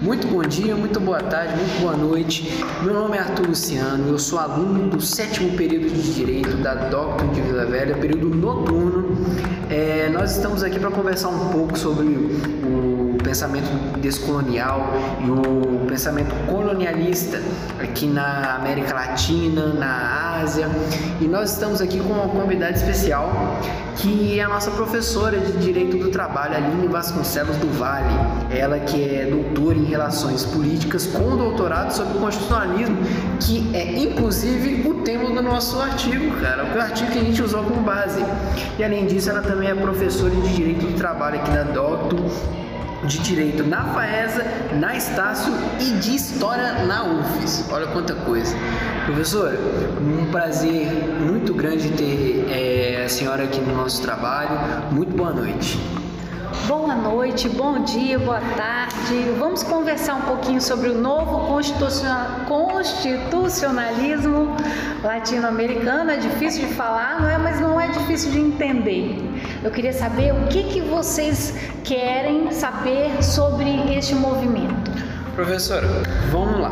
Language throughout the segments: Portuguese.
Muito bom dia, muito boa tarde, muito boa noite. Meu nome é Arthur Luciano, eu sou aluno do sétimo período de Direito da Doctor de Vila Velha, período noturno. É, nós estamos aqui para conversar um pouco sobre o pensamento descolonial e o pensamento colonialista aqui na América Latina, na Ásia. E nós estamos aqui com uma convidada especial, que é a nossa professora de Direito do Trabalho, Aline Vasconcelos do Vale. Ela que é doutora em Relações Políticas com doutorado sobre constitucionalismo, que é inclusive o tema do nosso artigo, cara, o artigo que a gente usou como base. E além disso, ela também é professora de Direito do Trabalho aqui da Docto de Direito na FAESA, na Estácio e de História na UFES. Olha quanta coisa. Professor, um prazer muito grande ter é, a senhora aqui no nosso trabalho. Muito boa noite. Boa noite, bom dia, boa tarde. Vamos conversar um pouquinho sobre o novo constitucionalismo latino-americano. É difícil de falar, não é? Mas não é difícil de entender. Eu queria saber o que, que vocês querem saber sobre este movimento. Professora, vamos lá.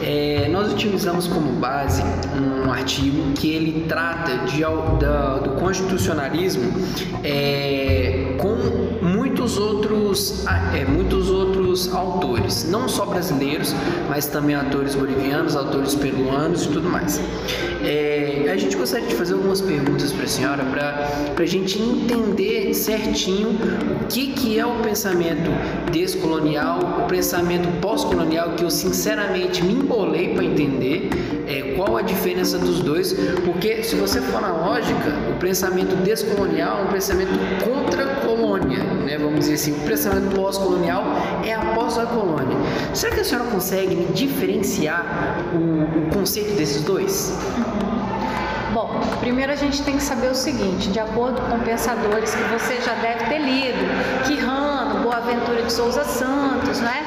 É, nós utilizamos como base um artigo que ele trata de, da, do constitucionalismo é, com muitos outros, é, muitos outros autores, não só brasileiros, mas também autores bolivianos, autores peruanos e tudo mais. É, a gente gostaria de fazer algumas perguntas para a senhora para a gente entender certinho o que, que é o pensamento descolonial, o pensamento pós-colonial, que eu sinceramente me embolei para entender é, qual a diferença dos dois, porque se você for na lógica, o pensamento descolonial é um pensamento contra a colônia, né? vamos dizer assim, o pensamento pós-colonial é após a colônia. Será que a senhora consegue diferenciar o, o conceito desses dois? Bom, primeiro a gente tem que saber o seguinte, de acordo com pensadores que você já deve ter lido, Quirrano, Boaventura de Souza Santos, né?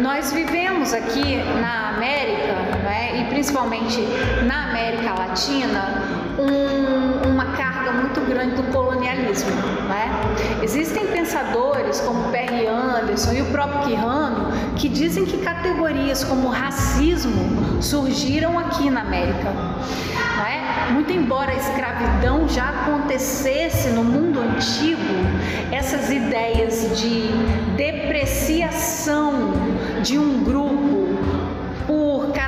Nós vivemos aqui na América, né, e principalmente na América Latina, um, uma carga muito grande do colonialismo. Né? Existem pensadores como Perry Anderson e o próprio Quirrano que dizem que categorias como racismo surgiram aqui na América. É? Muito embora a escravidão já acontecesse no mundo antigo, essas ideias de depreciação de um grupo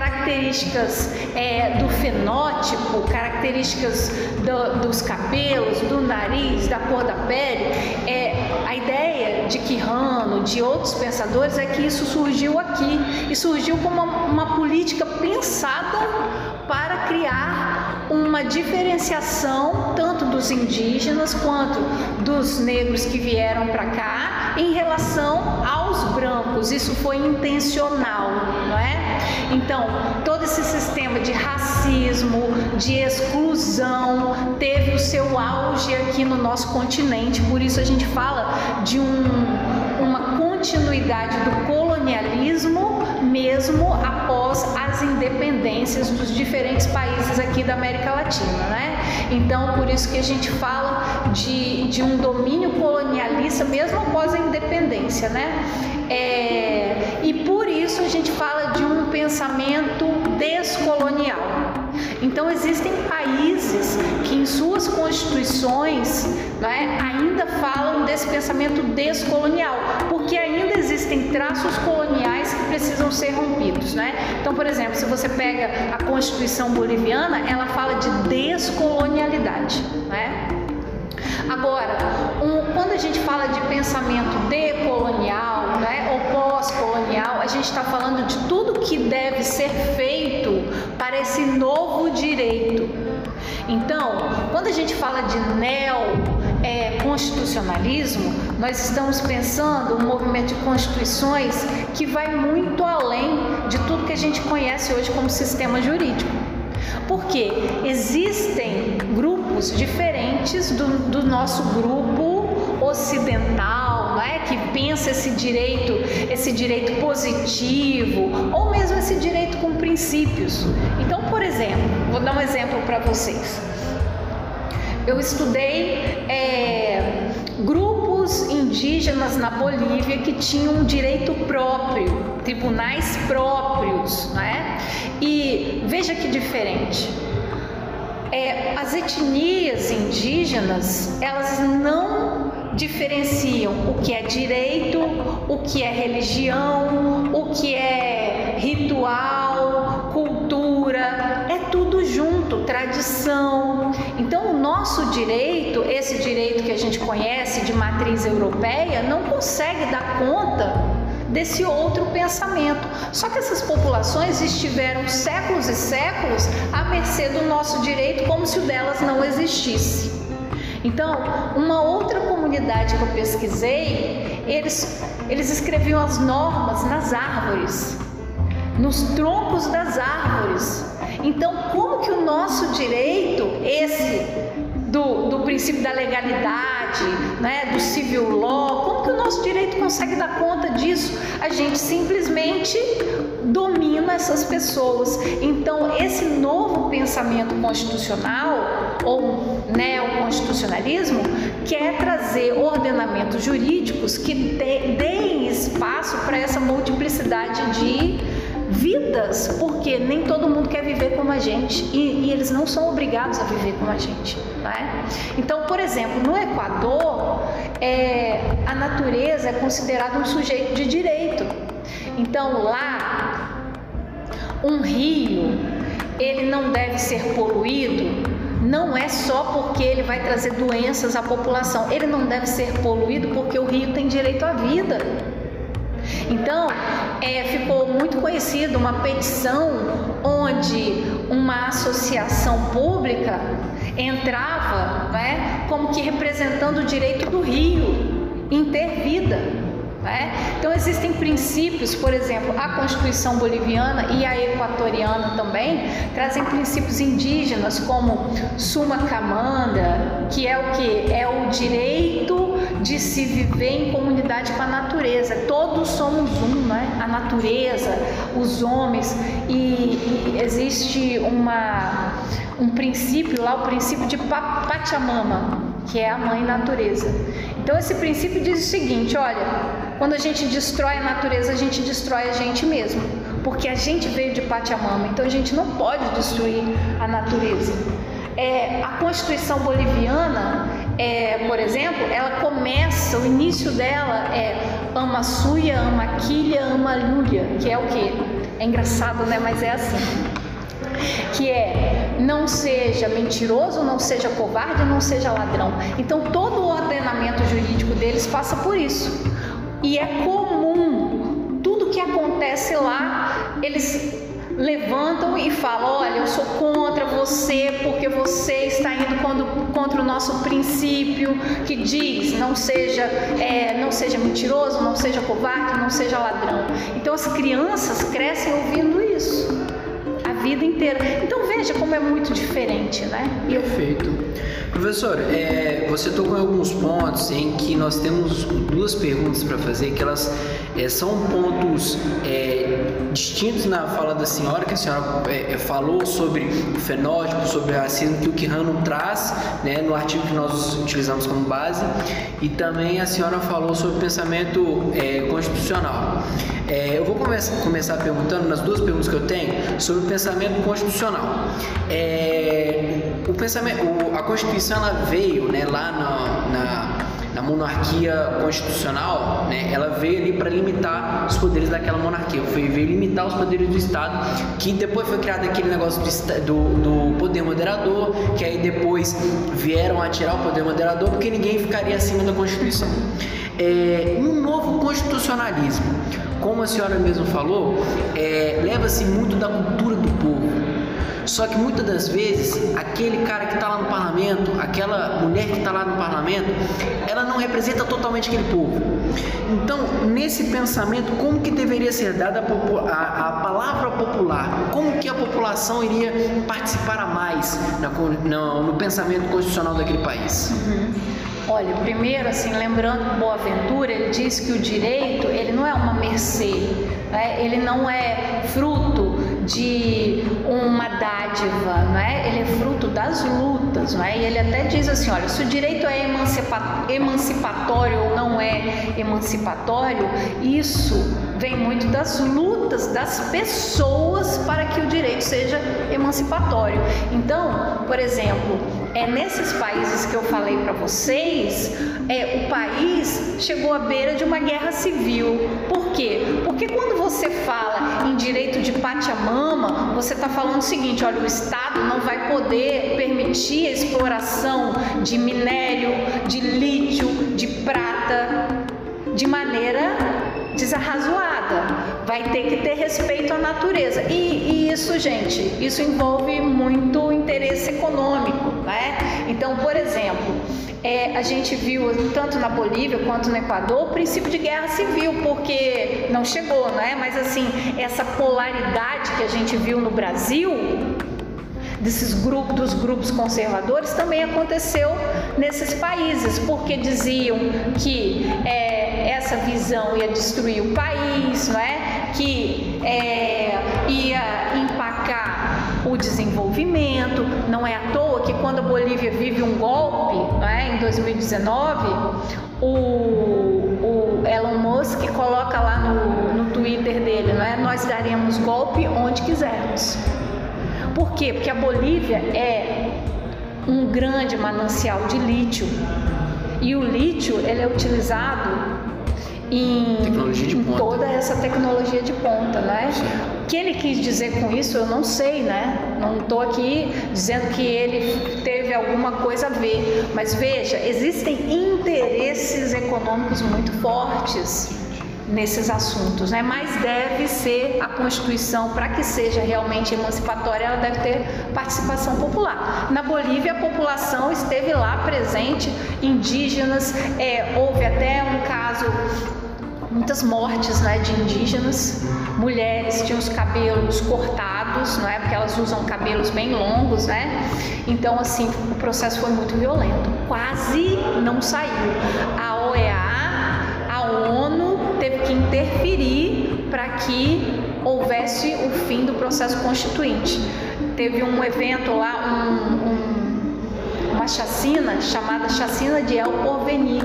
características é, do fenótipo, características do, dos cabelos, do nariz, da cor da pele, é, a ideia de Quirrano, de outros pensadores, é que isso surgiu aqui e surgiu como uma, uma política pensada para criar uma diferenciação tanto dos indígenas quanto dos negros que vieram para cá em relação aos brancos. Isso foi intencional, não é? Então, todo esse sistema de racismo, de exclusão, teve o seu auge aqui no nosso continente, por isso a gente fala de um, uma continuidade do colonialismo mesmo após as independências dos diferentes países aqui da América Latina, né? Então, por isso que a gente fala de, de um domínio colonialista mesmo após a independência, né? É, e por isso a gente fala de um pensamento descolonial. Então existem países que em suas constituições né, ainda falam desse pensamento descolonial, porque ainda existem traços coloniais que precisam ser rompidos. Né? Então, por exemplo, se você pega a Constituição boliviana, ela fala de descolonialidade. Né? Agora, um, quando a gente fala de pensamento decolonial né, ou pós-colonial, a gente está falando de tudo que deve ser feito para esse novo direito. Então, quando a gente fala de neo-constitucionalismo, é, nós estamos pensando um movimento de constituições que vai muito além de tudo que a gente conhece hoje como sistema jurídico. Porque existem grupos diferentes do, do nosso grupo ocidental, não é? que pensa esse direito, esse direito positivo, ou mesmo esse direito com princípios. Então, por exemplo, vou dar um exemplo para vocês. Eu estudei é, grupos indígenas na Bolívia que tinham direito próprio, tribunais próprios, né? E veja que diferente. É, as etnias indígenas, elas não diferenciam o que é direito, o que é religião, o que é ritual, junto, tradição. Então, o nosso direito, esse direito que a gente conhece de matriz europeia, não consegue dar conta desse outro pensamento. Só que essas populações estiveram séculos e séculos à mercê do nosso direito, como se o delas não existisse. Então, uma outra comunidade que eu pesquisei, eles, eles escreviam as normas nas árvores, nos troncos das árvores. Então, como que o nosso direito, esse do, do princípio da legalidade, né, do civil law, como que o nosso direito consegue dar conta disso? A gente simplesmente domina essas pessoas. Então, esse novo pensamento constitucional ou neoconstitucionalismo quer trazer ordenamentos jurídicos que deem espaço para essa multiplicidade de vidas, porque nem todo mundo quer viver como a gente e, e eles não são obrigados a viver como a gente. Né? Então, por exemplo, no Equador, é, a natureza é considerada um sujeito de direito. Então, lá, um rio, ele não deve ser poluído não é só porque ele vai trazer doenças à população, ele não deve ser poluído porque o rio tem direito à vida. Então, é, ficou muito conhecida uma petição onde uma associação pública entrava né, como que representando o direito do rio em ter vida. Né? Então existem princípios, por exemplo, a Constituição boliviana e a equatoriana também trazem princípios indígenas como suma camanda, que é o que é o direito de se viver em comunidade com a natureza. Todos somos um, né? A natureza, os homens e, e existe uma um princípio lá, o princípio de Pachamama, que é a mãe natureza. Então esse princípio diz o seguinte, olha, quando a gente destrói a natureza, a gente destrói a gente mesmo, porque a gente veio de Pachamama, então a gente não pode destruir a natureza. É, a Constituição boliviana, é, por exemplo, ela começa, o início dela é ama suia, ama quilha, ama lulha, que é o que? É engraçado, né? Mas é assim. Que é não seja mentiroso, não seja covarde, não seja ladrão. Então todo o ordenamento jurídico deles passa por isso. E é comum, tudo que acontece lá, eles levantam e falam: Olha, eu sou contra você porque você está indo contra o nosso princípio que diz não seja, é, não seja mentiroso, não seja covarde, não seja ladrão. Então as crianças crescem ouvindo isso a vida inteira. Então veja como é muito diferente, né? Perfeito. Professor, é, você tocou em alguns pontos em que nós temos duas perguntas para fazer, que elas é, são pontos é, distintos na fala da senhora, que a senhora é, é, falou sobre o fenótipo, sobre o racismo que o Quirrano traz né, no artigo que nós utilizamos como base, e também a senhora falou sobre o pensamento é, constitucional. eu vou começar, começar perguntando, nas duas perguntas que eu tenho, sobre o pensamento constitucional. O pensamento, a Constituição ela veio né, lá na, na, na monarquia constitucional, né, ela veio ali para limitar os poderes daquela monarquia, veio, veio, limitar os poderes do Estado, que depois foi criado aquele negócio do, do, do poder moderador, que aí depois vieram a tirar o poder moderador, porque ninguém ficaria acima da Constituição. É, um novo constitucionalismo, como a senhora mesmo falou, é, leva-se muito da cultura do povo. Só que muitas das vezes, aquele cara que está lá no parlamento, aquela mulher que está lá no parlamento, ela não representa totalmente aquele povo. Então, nesse pensamento, como que deveria ser dada a, a, a palavra popular? Como que a população iria participar a mais no, no pensamento constitucional daquele país? Uhum. Olha, primeiro, assim, lembrando Boaventura, ele diz que o direito, ele não é uma mercê, né? ele não é fruto de uma dádiva, não é? Ele é fruto das lutas, não é? E ele até diz assim, olha, se o direito é emancipatório ou não é emancipatório, isso vem muito das lutas das pessoas para que o direito seja emancipatório. Então, por exemplo, é nesses países que eu falei para vocês, é, o país chegou à beira de uma guerra civil. Por quê? Porque quando você fala pachamama, você está falando o seguinte: olha, o Estado não vai poder permitir a exploração de minério, de lítio, de prata, de maneira desarrazoada. Vai ter que ter respeito à natureza. E, e, isso, gente, isso envolve muito interesse econômico, né? Então, por exemplo, é, a gente viu tanto na Bolívia quanto no Equador o princípio de guerra civil, porque não chegou, né? Mas assim, essa polaridade que a gente viu no Brasil desses grupos, dos grupos conservadores também aconteceu nesses países, porque diziam que é, essa visão ia destruir o país, não é? que é, ia o desenvolvimento. Não é à toa que quando a Bolívia vive um golpe, não é? em 2019, o, o Elon Musk coloca lá no, no Twitter dele, não é? nós daremos golpe onde quisermos. Por quê? Porque a Bolívia é um grande manancial de lítio. E o lítio ele é utilizado em, em toda essa tecnologia de ponta, né? Que ele quis dizer com isso, eu não sei, né? Não estou aqui dizendo que ele teve alguma coisa a ver, mas veja, existem interesses econômicos muito fortes nesses assuntos, né? Mas deve ser a Constituição para que seja realmente emancipatória, ela deve ter participação popular. Na Bolívia a população esteve lá presente, indígenas, é, houve até um caso muitas mortes né, de indígenas, mulheres tinham os cabelos cortados, não é? Porque elas usam cabelos bem longos, né? Então assim o processo foi muito violento, quase não saiu. A OEA, a ONU teve que interferir para que houvesse o fim do processo constituinte. Teve um evento lá, um, um, uma chacina chamada Chacina de El Porvenir.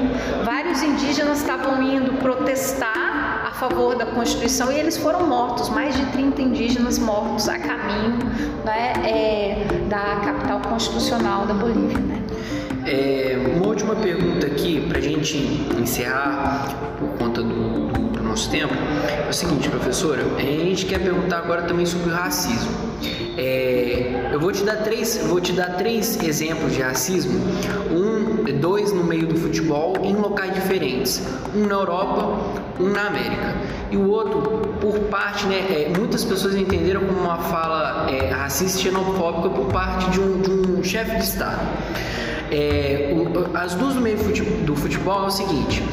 Vários indígenas estavam indo protestar a favor da Constituição e eles foram mortos, mais de 30 indígenas mortos a caminho né, é, da capital constitucional da Bolívia. Né? É, uma última pergunta aqui para a gente encerrar por conta do, do, do, nosso tempo é o seguinte, professora, a gente quer perguntar agora também sobre o racismo. É, eu vou te dar três, vou te dar três exemplos de racismo, um, dois no meio do futebol em locais diferentes, um na Europa, um na América e o outro por parte, né, é, muitas pessoas entenderam como uma fala é, racista e xenofóbica por parte de um, de um chefe de estado. É, o, as duas do meio do futebol é o seguinte.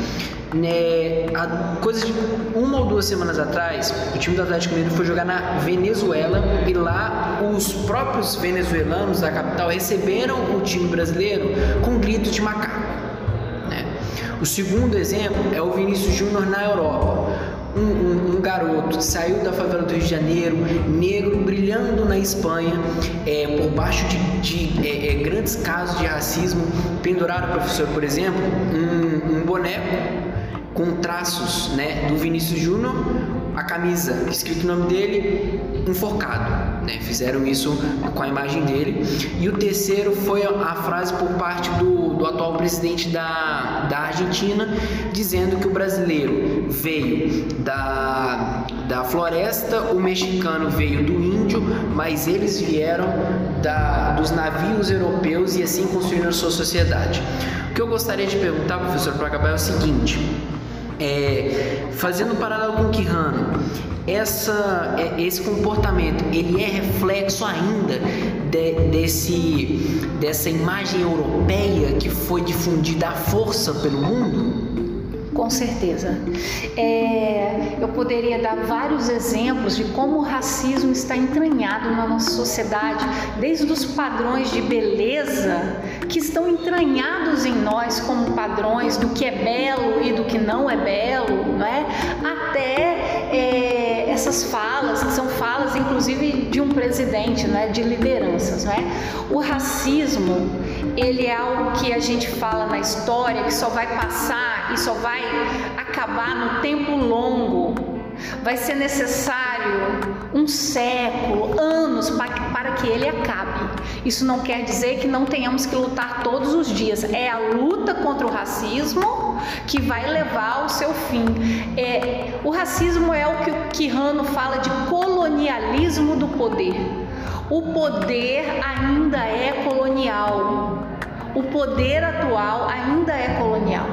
Né, a coisa de uma ou duas semanas atrás, o time do Atlético Mineiro foi jogar na Venezuela e lá os próprios venezuelanos da capital receberam o time brasileiro com gritos de macaco. Né? O segundo exemplo é o Vinícius Júnior na Europa um, um, um, garoto saiu da favela do Rio de Janeiro, negro, brilhando na Espanha, é, por baixo de, de é, é, grandes casos de racismo, penduraram, professor, por exemplo, um, um boneco com traços né, do Vinícius Júnior, a camisa, escrito o nome dele, enforcado. Né? Fizeram isso com a imagem dele. E o terceiro foi a frase por parte do, do atual presidente da, da Argentina, dizendo que o brasileiro veio da, da floresta, o mexicano veio do índio, mas eles vieram da, dos navios europeus e assim construíram a sua sociedade. O que eu gostaria de perguntar, professor, para acabar é o seguinte. É, fazendo um paralelo com o Quirrano, essa, é, esse comportamento ele é reflexo ainda de, desse, dessa imagem europeia que foi difundida à força pelo mundo? Com certeza. É, eu poderia dar vários exemplos de como o racismo está entranhado na nossa sociedade, desde os padrões de beleza que estão entranhados em nós como padrões do que é belo e do que não é belo, é? até é, essas falas, que são falas inclusive de um presidente, né, de lideranças. Né? O racismo, ele é algo que a gente fala na história, que só vai passar e só vai acabar no tempo longo Vai ser necessário um século, anos para que ele acabe. Isso não quer dizer que não tenhamos que lutar todos os dias. É a luta contra o racismo que vai levar ao seu fim. É, o racismo é o que o Quirrano fala de colonialismo do poder. O poder ainda é colonial. O poder atual ainda é colonial.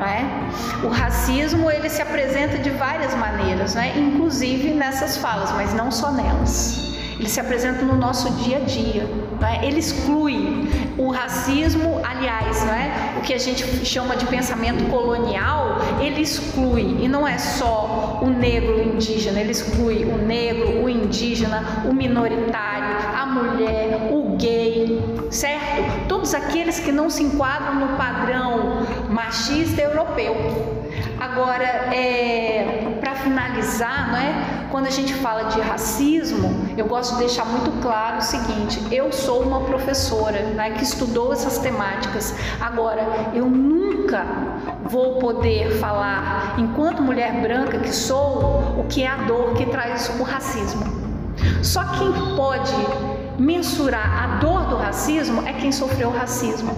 É? O racismo ele se apresenta de várias maneiras, né? inclusive nessas falas, mas não só nelas. Ele se apresenta no nosso dia a dia. É? Ele exclui o racismo, aliás, é? o que a gente chama de pensamento colonial, ele exclui, e não é só o negro o indígena, ele exclui o negro, o indígena, o minoritário, mulher, o gay, certo? Todos aqueles que não se enquadram no padrão machista europeu. Agora, é, para finalizar, né, quando a gente fala de racismo, eu gosto de deixar muito claro o seguinte: eu sou uma professora né, que estudou essas temáticas. Agora, eu nunca vou poder falar, enquanto mulher branca que sou, o que é a dor que traz o racismo. Só quem pode mensurar a dor do racismo é quem sofreu o racismo.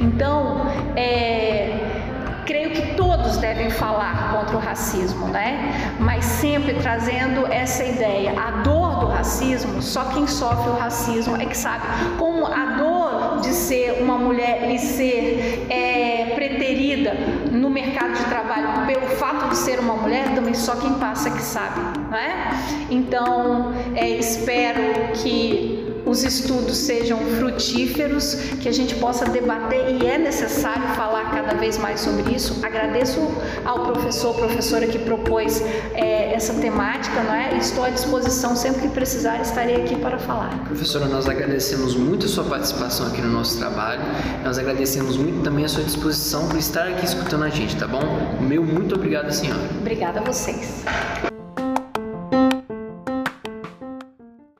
Então, é, creio que todos devem falar contra o racismo, né? Mas sempre trazendo essa ideia, a dor do racismo, só quem sofre o racismo é que sabe. Como a dor de ser uma mulher e ser é, preterida no mercado de trabalho pelo fato de ser uma mulher, também só quem passa é que sabe, né? Então, é, espero que os estudos sejam frutíferos, que a gente possa debater e é necessário falar cada vez mais sobre isso. Agradeço ao professor, professora que propôs é, essa temática, não é? Estou à disposição sempre que precisar, estarei aqui para falar. Professora, nós agradecemos muito a sua participação aqui no nosso trabalho. Nós agradecemos muito também a sua disposição por estar aqui escutando a gente, tá bom? Meu muito obrigado, senhora. Obrigada a vocês.